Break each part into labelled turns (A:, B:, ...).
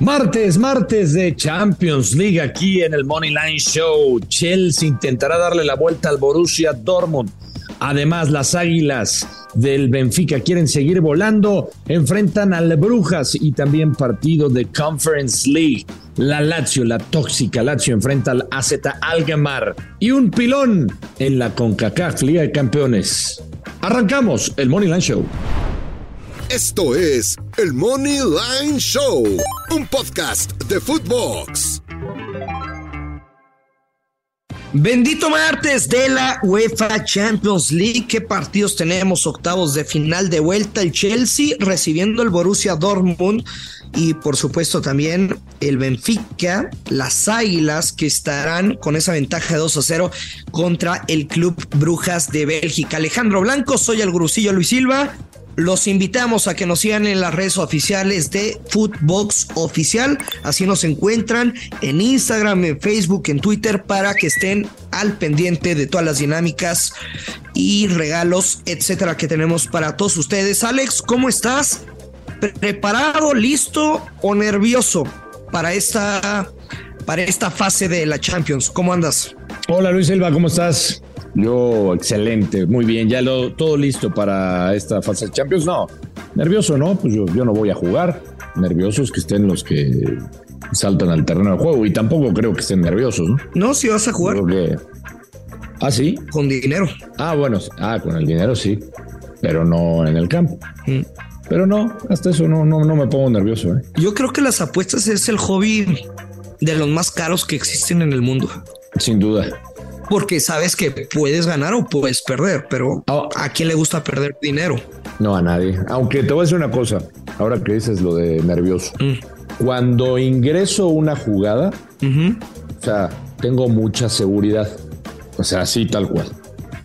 A: Martes, martes de Champions League aquí en el Money Line Show. Chelsea intentará darle la vuelta al Borussia Dortmund. Además, las Águilas del Benfica quieren seguir volando, enfrentan al Brujas y también partido de Conference League. La Lazio, la tóxica Lazio, enfrenta al AZ Algemar y un pilón en la CONCACAF Liga de Campeones. Arrancamos el Money Line Show.
B: Esto es el Money Line Show, un podcast de Footbox.
C: Bendito martes de la UEFA Champions League. ¿Qué partidos tenemos? Octavos de final de vuelta. El Chelsea recibiendo el Borussia Dortmund. Y por supuesto también el Benfica, las Águilas que estarán con esa ventaja de 2 a 0 contra el Club Brujas de Bélgica. Alejandro Blanco, soy el Gurusillo Luis Silva. Los invitamos a que nos sigan en las redes oficiales de Footbox Oficial. Así nos encuentran en Instagram, en Facebook, en Twitter para que estén al pendiente de todas las dinámicas y regalos, etcétera, que tenemos para todos ustedes. Alex, ¿cómo estás? ¿Preparado, listo o nervioso para esta, para esta fase de la Champions? ¿Cómo andas?
A: Hola Luis Silva, ¿cómo estás? Yo, excelente, muy bien, ya lo, todo listo para esta fase de Champions. No, nervioso no, pues yo, yo no voy a jugar. Nerviosos que estén los que saltan al terreno de juego y tampoco creo que estén nerviosos, ¿no?
C: No, si vas a jugar.
A: ¿Ah, sí?
C: Con dinero.
A: Ah, bueno, ah, con el dinero sí, pero no en el campo. Mm. Pero no, hasta eso no, no, no me pongo nervioso. ¿eh?
C: Yo creo que las apuestas es el hobby de los más caros que existen en el mundo.
A: Sin duda
C: porque sabes que puedes ganar o puedes perder, pero ah. ¿a quién le gusta perder dinero?
A: No, a nadie. Aunque te voy a decir una cosa, ahora que dices lo de nervioso. Mm. Cuando ingreso una jugada, o sea, tengo mucha seguridad. O sea, así tal cual.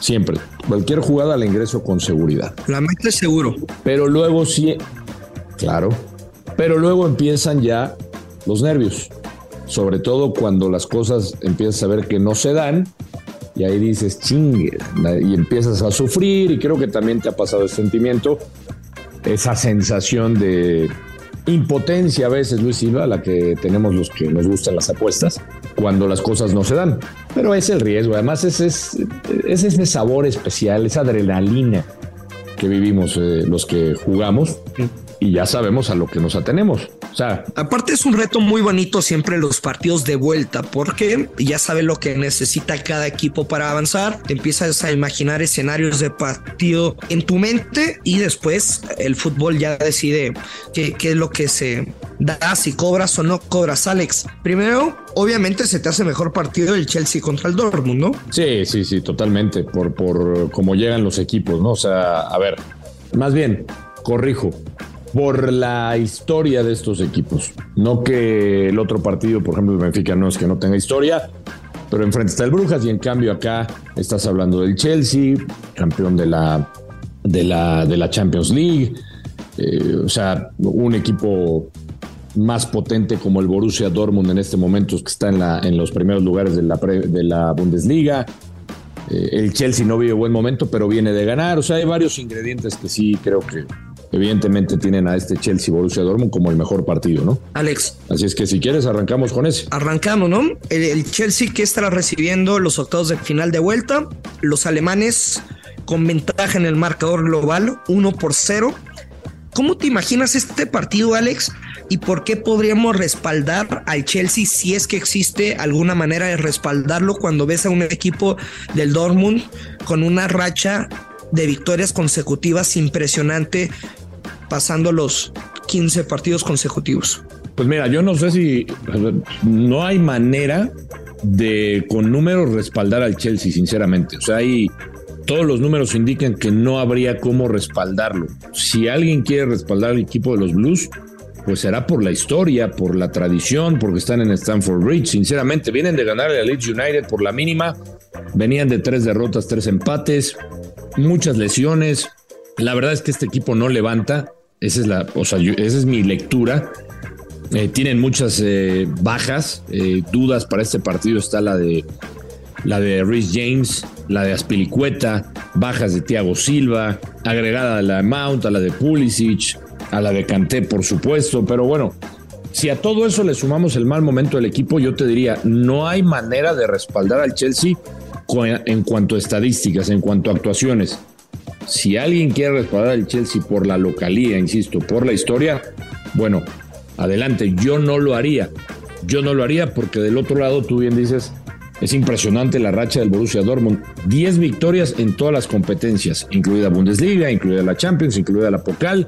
A: Siempre. Cualquier jugada la ingreso con seguridad.
C: La metes seguro.
A: Pero luego sí, claro. Pero luego empiezan ya los nervios sobre todo cuando las cosas empiezas a ver que no se dan y ahí dices chingue y empiezas a sufrir y creo que también te ha pasado el sentimiento, esa sensación de impotencia a veces, Luis Silva, la que tenemos los que nos gustan las apuestas, cuando las cosas no se dan. Pero es el riesgo, además es, es, es ese sabor especial, esa adrenalina que vivimos eh, los que jugamos y ya sabemos a lo que nos atenemos. O sea,
C: aparte es un reto muy bonito siempre los partidos de vuelta, porque ya sabes lo que necesita cada equipo para avanzar. Te empiezas a imaginar escenarios de partido en tu mente y después el fútbol ya decide qué, qué es lo que se da, si cobras o no cobras, Alex. Primero, obviamente se te hace mejor partido el Chelsea contra el Dortmund, ¿no?
A: Sí, sí, sí, totalmente, por, por cómo llegan los equipos, ¿no? O sea, a ver, más bien, corrijo, por la historia de estos equipos. No que el otro partido, por ejemplo, el Benfica, no es que no tenga historia, pero enfrente está el Brujas y en cambio acá estás hablando del Chelsea, campeón de la, de la, de la Champions League. Eh, o sea, un equipo más potente como el Borussia Dortmund en este momento, que está en, la, en los primeros lugares de la, de la Bundesliga. Eh, el Chelsea no vive buen momento, pero viene de ganar. O sea, hay varios ingredientes que sí creo que evidentemente tienen a este Chelsea Borussia Dortmund como el mejor partido, ¿no?
C: Alex.
A: Así es que si quieres arrancamos con ese.
C: Arrancamos, ¿no? El, Chelsea que estará recibiendo los octavos de final de vuelta, los alemanes con ventaja en el marcador global, 1 por 0. ¿Cómo te imaginas este partido, Alex? ¿Y por qué podríamos respaldar al Chelsea si es que existe alguna manera de respaldarlo cuando ves a un equipo del Dortmund con una racha de victorias consecutivas impresionante pasando los 15 partidos consecutivos.
A: Pues mira, yo no sé si no hay manera de con números respaldar al Chelsea, sinceramente. O sea, hay todos los números indican que no habría cómo respaldarlo. Si alguien quiere respaldar al equipo de los Blues, pues será por la historia, por la tradición, porque están en Stanford Bridge. Sinceramente, vienen de ganar al Leeds United por la mínima, venían de tres derrotas, tres empates, muchas lesiones. La verdad es que este equipo no levanta. Esa es la, o sea, esa es mi lectura. Eh, tienen muchas eh, bajas, eh, dudas para este partido. Está la de la de Rhys James, la de Aspilicueta, bajas de Thiago Silva, agregada a la de Mount, a la de Pulisic, a la de Canté, por supuesto. Pero bueno, Si a todo eso le sumamos el mal momento del equipo, yo te diría, no hay manera de respaldar al Chelsea en cuanto a estadísticas, en cuanto a actuaciones. Si alguien quiere respaldar al Chelsea por la localía, insisto, por la historia, bueno, adelante, yo no lo haría. Yo no lo haría porque del otro lado tú bien dices, es impresionante la racha del Borussia Dortmund. 10 victorias en todas las competencias, incluida Bundesliga, incluida la Champions, incluida la Pokal.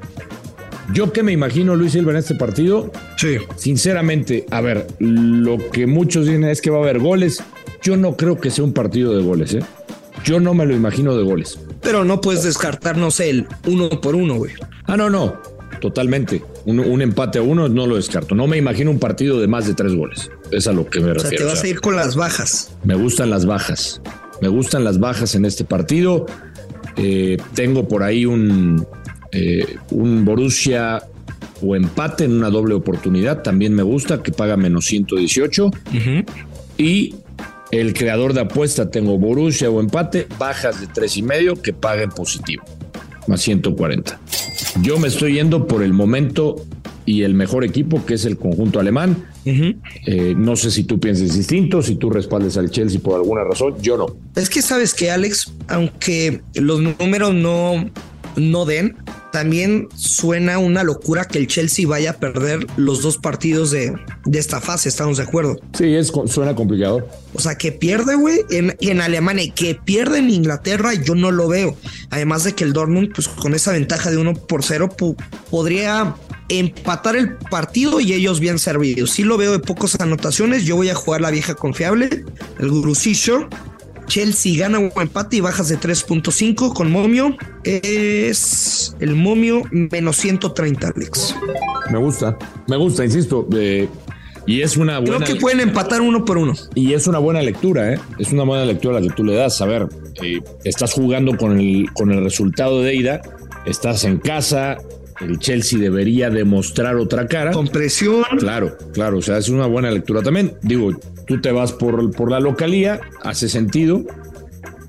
A: Yo que me imagino Luis Silva en este partido,
C: sí.
A: sinceramente, a ver, lo que muchos dicen es que va a haber goles. Yo no creo que sea un partido de goles, ¿eh? Yo no me lo imagino de goles.
C: Pero no puedes descartarnos el uno por uno, güey.
A: Ah, no, no, totalmente. Un, empate a uno no lo descarto. No me imagino un partido de más de tres goles. Es a lo que me refiero.
C: O sea, te vas a ir con las bajas.
A: Me gustan las bajas. Me gustan las bajas en este partido. Eh, tengo por ahí un, eh, un Borussia o empate en una doble oportunidad. También me gusta que paga menos 118. Y el creador de apuesta tengo Borussia o empate, bajas de tres y medio que paguen positivo, más 140. Yo me estoy yendo por el momento y el mejor equipo, que es el conjunto alemán. Eh, no sé si tú pienses distinto, si tú respaldes al Chelsea por alguna razón, yo no.
C: Es que sabes que Alex, aunque los números no, no den, también suena una locura que el Chelsea vaya a perder los dos partidos de, esta fase, ¿estamos de acuerdo?
A: Sí, es, suena complicado.
C: O sea, que pierde, güey, en, en Alemania y que pierde en Inglaterra, yo no lo veo. Además de que el Dortmund, pues con esa ventaja de uno por cero, podría empatar el partido y ellos bien servidos. Sí lo veo de pocas anotaciones. Yo voy a jugar la vieja confiable, el Gurusillo. Chelsea gana un empate y bajas de 3.5 con Momio. Es el Momio menos 130, Alex.
A: Me gusta, me gusta, insisto. Eh, y es una
C: buena. Creo que pueden empatar uno por uno.
A: Y es una buena lectura, ¿eh? Es una buena lectura la que tú le das. A ver, eh, estás jugando con el, con el resultado de ida, estás en casa, el Chelsea debería demostrar otra cara.
C: Con presión.
A: Claro, claro, o sea, es una buena lectura también. Digo, tú te vas por, por la localía, hace sentido.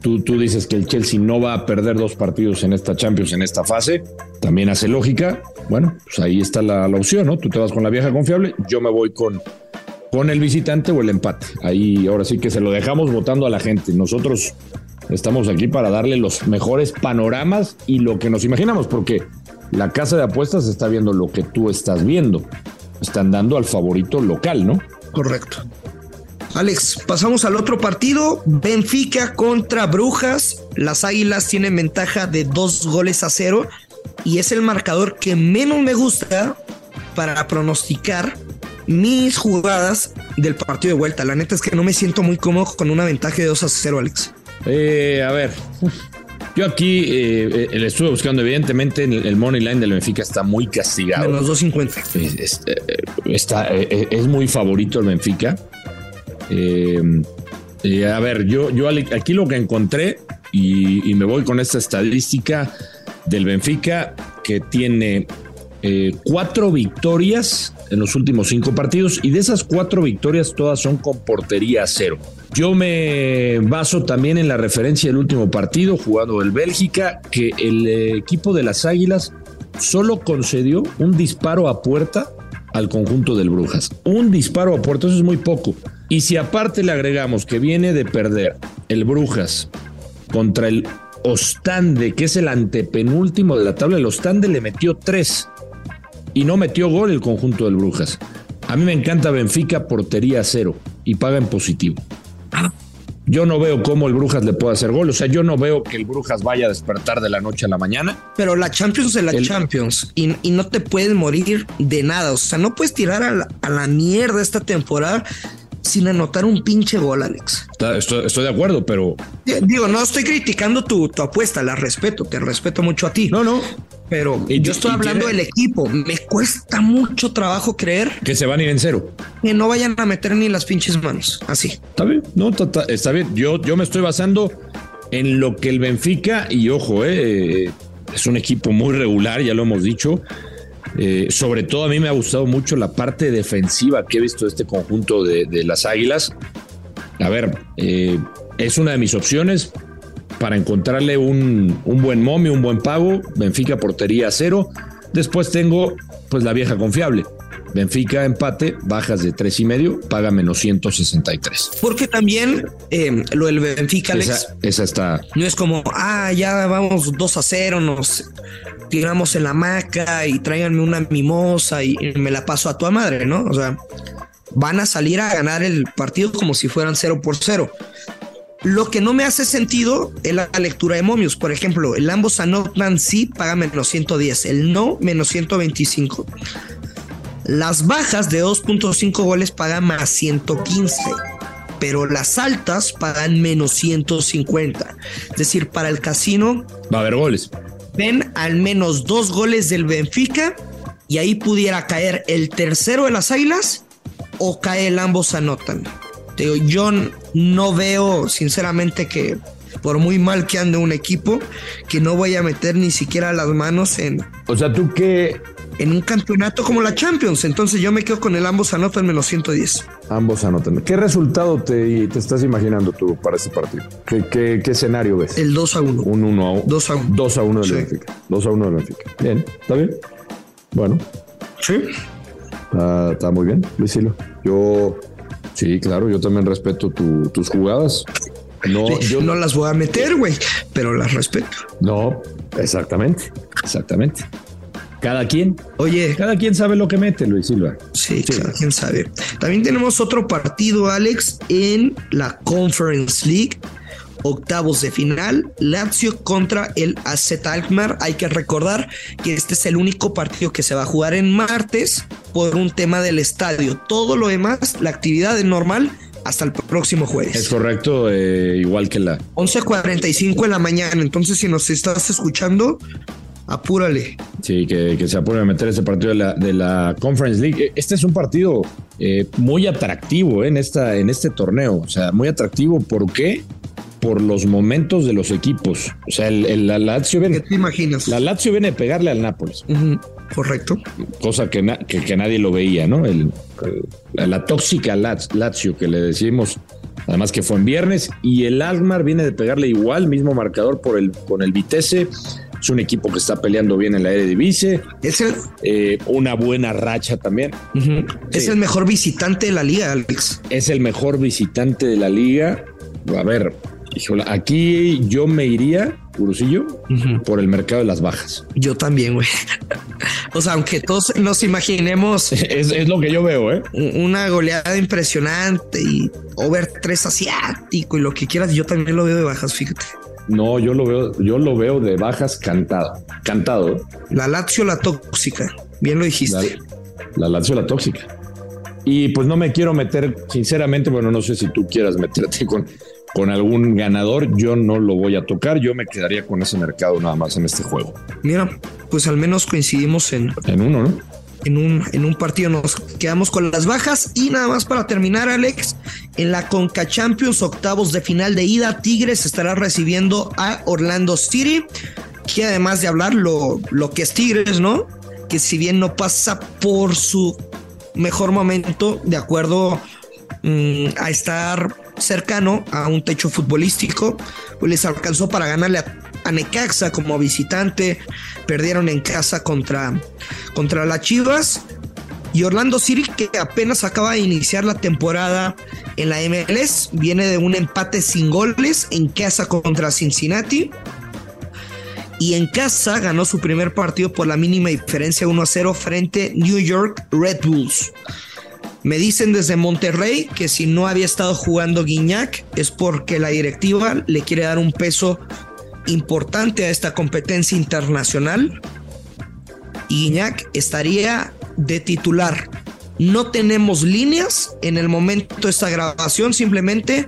A: Tú, tú dices que el Chelsea no va a perder dos partidos en esta Champions, en esta fase. También hace lógica. Bueno, pues ahí está la, la opción, ¿no? Tú te vas con la vieja confiable, yo me voy con, con el visitante o el empate. Ahí ahora sí que se lo dejamos votando a la gente. Nosotros estamos aquí para darle los mejores panoramas y lo que nos imaginamos, porque la casa de apuestas está viendo lo que tú estás viendo. Están dando al favorito local, ¿no?
C: Correcto. Alex, pasamos al otro partido. Benfica contra Brujas. Las Águilas tienen ventaja de dos goles a cero y es el marcador que menos me gusta para pronosticar mis jugadas del partido de vuelta. La neta es que no me siento muy cómodo con una ventaja de 2 a 0, Alex.
A: Eh, a ver, yo aquí eh, eh, le estuve buscando, evidentemente, el, money line del Benfica está muy castigado.
C: los 250.
A: Es, eh, está, es muy favorito el Benfica. A ver, yo, yo aquí lo que encontré, y, me voy con esta estadística del Benfica, que tiene cuatro victorias en los últimos cinco partidos, y de esas cuatro victorias todas son con portería cero. Yo me baso también en la referencia del último partido jugado el Bélgica, que el equipo de las Águilas solo concedió un disparo a puerta al conjunto del Brujas. Un disparo a puerta, eso es muy poco. Y si aparte le agregamos que viene de perder el Brujas contra el Ostande, que es el antepenúltimo de la tabla, el Ostande le metió tres y no metió gol el conjunto del Brujas. A mí me encanta Benfica, portería cero y paga en positivo. Yo no veo cómo el Brujas le puede hacer gol. O sea, yo no veo que el Brujas vaya a despertar de la noche a la mañana.
C: Pero la Champions es la Champions y, no te puedes morir de nada. O sea, no puedes tirar a la, a la mierda esta temporada sin anotar un pinche gol, Alex.
A: Estoy, de acuerdo, pero.
C: Digo, no estoy criticando tu, tu, apuesta, la respeto, te respeto mucho a ti.
A: No, no.
C: Pero yo estoy hablando del equipo. Me cuesta mucho trabajo creer
A: que se van a ir en cero.
C: Que no vayan a meter ni las pinches manos. Así.
A: Está bien, no, está, bien. Yo, yo me estoy basando en lo que el Benfica, y ojo, eh, es un equipo muy regular, ya lo hemos dicho. Eh, sobre todo a mí me ha gustado mucho la parte defensiva que he visto de este conjunto de, las Águilas. A ver, eh, es una de mis opciones para encontrarle un, buen momio, un buen pago. Benfica portería cero. Después tengo pues la vieja confiable. Benfica empate, bajas de tres y medio, paga menos 163.
C: Porque también eh, lo del Benfica, Alex,
A: Esa, esa está.
C: no es como, ah, ya vamos 2 a 0, nos tiramos en la hamaca y tráiganme una mimosa y, me la paso a tu madre, ¿no? O sea, van a salir a ganar el partido como si fueran 0 por 0. Lo que no me hace sentido es la lectura de momios. Por ejemplo, el ambos anotan sí paga menos 110, el no menos 125. Las bajas de 2.5 goles pagan más 115, pero las altas pagan menos 150. Es decir, para el casino
A: Va a haber goles.
C: ven al menos dos goles del Benfica y ahí pudiera caer el tercero de las Águilas o cae el ambos anotan. Digo, yo no veo sinceramente que por muy mal que ande un equipo, que no vaya a meter ni siquiera las manos en,
A: O sea, tú qué.
C: en un campeonato como la Champions. Entonces yo me quedo con el ambos anotan menos 110.
D: Ambos anotan. ¿Qué resultado te, te estás imaginando tú para este partido? ¿Qué, qué, qué escenario ves?
C: El 2 a 1.
D: Un 1 a 1.
C: 2 a 1.
D: 2 a 1 del
C: Sí.
D: Benfica. 2 a 1 del Benfica. Bien, ¿está bien? Bueno,
C: Sí.
D: está, está muy bien, Luis Silo. Yo, sí, claro, yo también respeto tu- tus jugadas. No,
C: yo no las voy a meter, güey, pero las respeto.
D: No, exactamente.
A: Exactamente. Cada quien.
C: Oye,
A: Cada quien sabe lo que mete, Luis Silva.
C: Sí, cada quien sabe. También tenemos otro partido, Alex, en la Conference League. Octavos de final, Lazio contra el AZ Alkmaar. Hay que recordar que este es el único partido que se va a jugar en martes por un tema del estadio. Todo lo demás, la actividad es normal hasta el próximo
A: Es
C: jueves.
A: correcto, eh, igual que la.
C: 11:45 de la mañana. Entonces, si nos estás escuchando, apúrale.
A: Sí, que, que se apure a meter ese partido de la, de la Conference League. Este es un partido eh, muy atractivo eh, en, esta, en este torneo. O sea, muy atractivo. ¿Por qué? Por los momentos de los equipos. O sea, el, el- la Lazio
C: ¿Qué
A: viene.
C: te imaginas?
A: La Lazio viene a pegarle al Nápoles,
C: Correcto.
A: cosa que, na- que, que nadie lo veía, ¿no? El, el- la tóxica Laz- Lazio que le decimos, además que fue en viernes, y el Almar viene de pegarle igual, mismo marcador por el, con el Vitesse. Es un equipo que está peleando bien en la Eredivisie,
C: Es el,
A: eh, una buena racha también.
C: Es
A: Sí.
C: el mejor visitante de la liga, Alex.
A: Es el mejor visitante de la liga. A ver, híjole, aquí yo me iría, Gurusillo, por el mercado de las bajas.
C: Yo también, güey. o sea, aunque todos nos imaginemos
A: Es, es lo que yo veo, ¿eh?
C: una goleada impresionante y over 3 asiático y lo que quieras, yo también lo veo de bajas, fíjate.
A: No, yo lo veo, yo lo veo de bajas cantado. Cantado.
C: La Lazio, la tóxica. Bien lo dijiste.
A: La, la Lazio, la tóxica. Y pues no me quiero meter, sinceramente, bueno, no sé si tú quieras meterte con, con algún ganador. Yo no lo voy a tocar. Yo me quedaría con ese mercado nada más en este juego.
C: Mira, pues al menos coincidimos en,
A: En uno, ¿no?
C: En un, en un partido nos quedamos con las bajas y nada más para terminar Alex en la Conca Champions octavos de final de ida Tigres estará recibiendo a Orlando City que además de hablar lo, lo que es Tigres no que si bien no pasa por su mejor momento de acuerdo mm, a estar cercano a un techo futbolístico pues les alcanzó para ganarle a, a Necaxa como visitante perdieron en casa contra contra las Chivas y Orlando City que apenas acaba de iniciar la temporada en la MLS viene de un empate sin goles en casa contra Cincinnati y en casa ganó su primer partido por la mínima diferencia 1 a 0 frente New York Red Bulls. Me dicen desde Monterrey que si no había estado jugando Guiñac es porque la directiva le quiere dar un peso importante a esta competencia internacional y Guiñac estaría de titular. No tenemos líneas en el momento de esta grabación, simplemente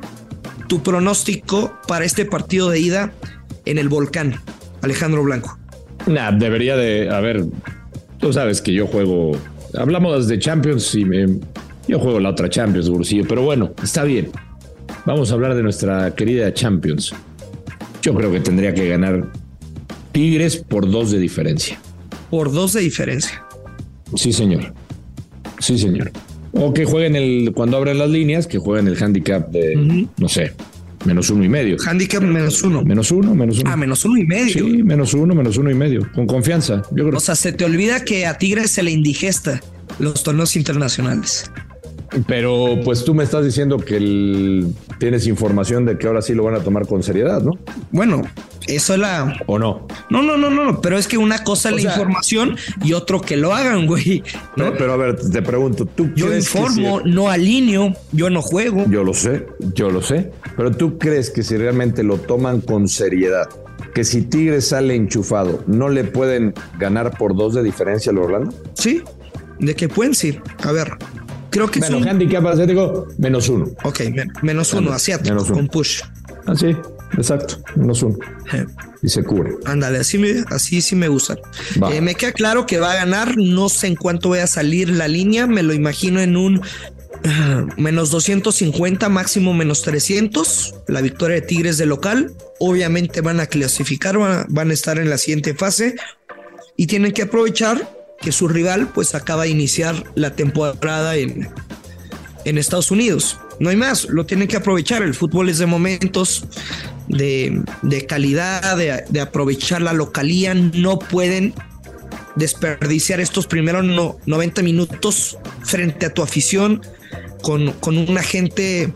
C: tu pronóstico para este partido de ida en el volcán, Alejandro Blanco.
A: Nah, debería de, a ver, tú sabes que yo juego, hablamos de Champions y me, yo juego la otra Champions, Bursillo, pero bueno, está bien. Vamos a hablar de nuestra querida Champions. Yo creo que tendría que ganar Tigres por dos de diferencia.
C: Por dos de diferencia.
A: Sí, señor. Sí, señor. O que jueguen el, cuando abran las líneas, que jueguen el handicap de, no sé, menos uno y medio.
C: Handicap menos uno.
A: Menos uno, menos uno.
C: Ah, menos uno y medio.
A: Sí, menos uno, menos uno y medio. Con confianza. Yo creo
C: O sea, se te olvida que a Tigres se le indigesta los torneos internacionales.
A: Pero pues tú me estás diciendo que tienes información de que ahora sí lo van a tomar con seriedad, ¿no?
C: Bueno, eso es la...
A: ¿O no?
C: No, no, no, no, pero es que una cosa es la información y otro que lo hagan, güey.
A: ¿no? pero a ver, te pregunto, ¿tú
C: Yo informo, no alineo, yo no juego.
A: Yo lo sé, yo lo sé, pero ¿tú crees que si realmente lo toman con seriedad, que si Tigres sale enchufado, no le pueden ganar por dos de diferencia al Orlando?
C: Sí, de que pueden, sí. A ver, creo que
A: bueno, es un... handicap asiático, menos uno.
C: Ok, menos uno, asiático, menos uno. con push.
A: Ah, sí, exacto, menos uno. Y se cubre.
C: Ándale, así, me, así sí me gusta. Eh, me queda claro que va a ganar, no sé en cuánto voy a salir la línea, me lo imagino en un menos 250, máximo menos 300. La victoria de Tigres de local. Obviamente van a clasificar, van a, estar en la siguiente fase y tienen que aprovechar que su rival pues acaba de iniciar la temporada en, en Estados Unidos. No hay más, lo tienen que aprovechar. El fútbol es de momentos, de, calidad, de, de, aprovechar la localía. No pueden desperdiciar estos primeros 90 minutos frente a tu afición con, con una gente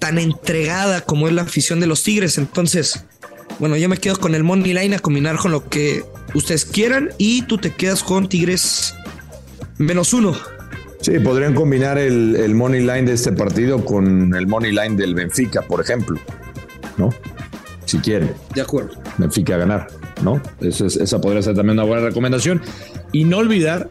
C: tan entregada como es la afición de los Tigres. Entonces, bueno, yo me quedo con el Money Line a combinar con lo que ustedes quieran y tú te quedas con Tigres menos uno.
A: Sí, podrían combinar el, Money Line de este partido con el Money Line del Benfica, por ejemplo, ¿no? Si quieren.
C: De acuerdo.
A: Benfica a ganar, ¿no? esa podría ser también una buena recomendación. Y no olvidar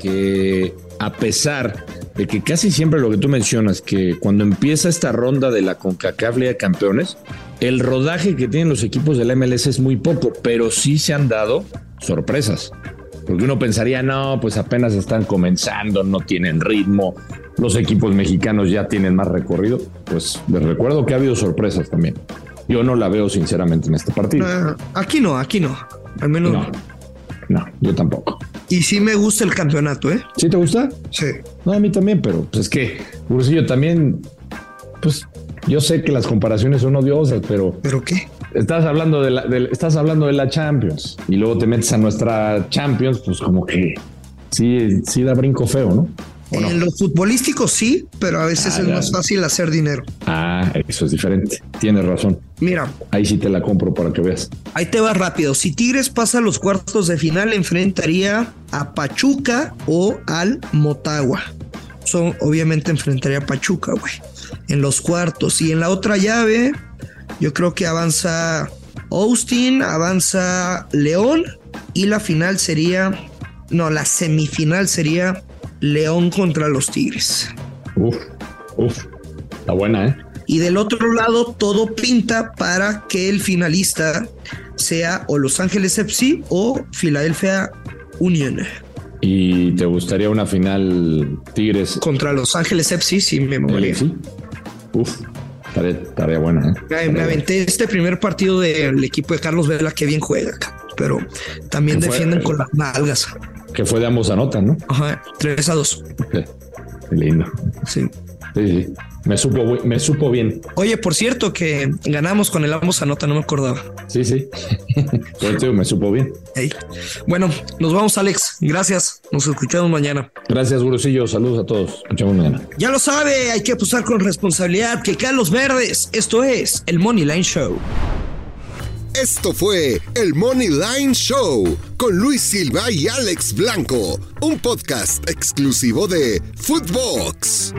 A: que a pesar de que casi siempre lo que tú mencionas, que cuando empieza esta ronda de la CONCACAF Liga de Campeones, el rodaje que tienen los equipos del MLS es muy poco, pero sí se han dado sorpresas. Porque uno pensaría, no, pues apenas están comenzando, no tienen ritmo, los equipos mexicanos ya tienen más recorrido. Pues les recuerdo que ha habido sorpresas también. Yo no la veo sinceramente en este partido.
C: Ah, aquí no, aquí no. Al menos.
A: No, no, yo tampoco.
C: Y sí me gusta el campeonato, ¿eh?
A: ¿Sí te gusta?
C: Sí.
A: No, a mí también, pero pues es que, Ursillo, también, pues yo sé que las comparaciones son odiosas, pero.
C: ¿Pero qué?
A: Estás hablando de la, estás hablando de la Champions y luego te metes a nuestra Champions, pues como que sí, sí da brinco feo, ¿no?
C: En lo futbolístico sí, pero a veces ah, es más fácil hacer dinero.
A: Ah, eso es diferente. Tienes razón.
C: Mira.
A: Ahí sí te la compro para que veas.
C: Ahí te va rápido. Si Tigres pasa a los cuartos de final, enfrentaría a Pachuca o al Motagua. Son, obviamente enfrentaría a Pachuca, güey. En los cuartos. Y en la otra llave, yo creo que avanza Austin, avanza León. Y la final sería. No, la semifinal sería León contra los Tigres.
A: Uf, uf, está buena, ¿eh?
C: Y del otro lado, todo pinta para que el finalista sea o Los Ángeles FC o Philadelphia Union.
A: ¿Y te gustaría una final Tigres?
C: Contra Los Ángeles FC, sí, me molaría.
A: Sí. Uf, estaría, buena. ¿eh?
C: Me, aventé este primer partido del equipo de Carlos Vela, que bien juega, pero también defienden con las nalgas.
A: Que fue de ambos anotan, ¿no?
C: Ajá, 3 a 2.
A: Qué lindo.
C: Sí.
A: Sí, sí. Me supo, me supo bien.
C: Oye, por cierto, que ganamos con el ambos anota, no me acordaba.
A: Sí, sí. me supo bien.
C: Bueno, nos vamos, Alex. Gracias. Nos escuchamos mañana.
A: Gracias, Gurusillo. Saludos a todos. Escuchamos mañana.
C: Ya lo sabe, hay que apostar con responsabilidad. Que caen los verdes. Esto es el Money Line Show.
B: Esto fue el Money Line Show con Luis Silva y Alex Blanco, un podcast exclusivo de Footbox.